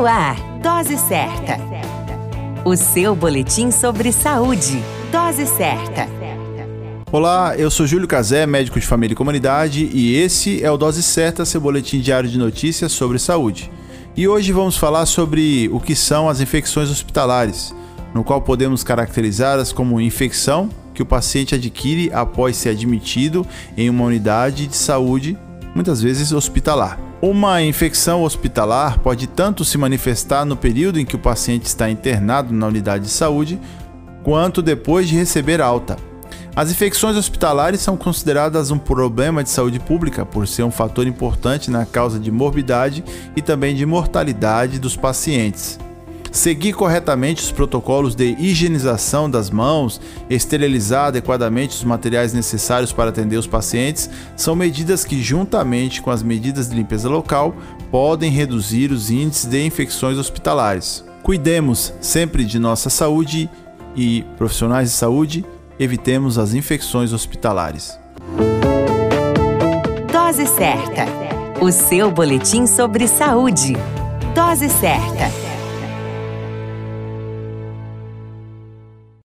No ar, Dose Certa. O seu boletim sobre saúde. Dose Certa. Olá, eu sou Júlio Cazé, médico de família e comunidade, e esse é o Dose Certa, seu boletim diário de notícias sobre saúde. E hoje vamos falar sobre o que são as infecções hospitalares, no qual podemos caracterizá-las como infecção que o paciente adquire após ser admitido em uma unidade de saúde, muitas vezes hospitalar. Uma infecção hospitalar pode tanto se manifestar no período em que o paciente está internado na unidade de saúde, quanto depois de receber alta. As infecções hospitalares são consideradas um problema de saúde pública por ser um fator importante na causa de morbidade e também de mortalidade dos pacientes. Seguir corretamente os protocolos de higienização das mãos, esterilizar adequadamente os materiais necessários para atender os pacientes são medidas que, juntamente com as medidas de limpeza local, podem reduzir os índices de infecções hospitalares. Cuidemos sempre de nossa saúde e, profissionais de saúde, evitemos as infecções hospitalares. Dose certa. O seu boletim sobre saúde. Dose certa.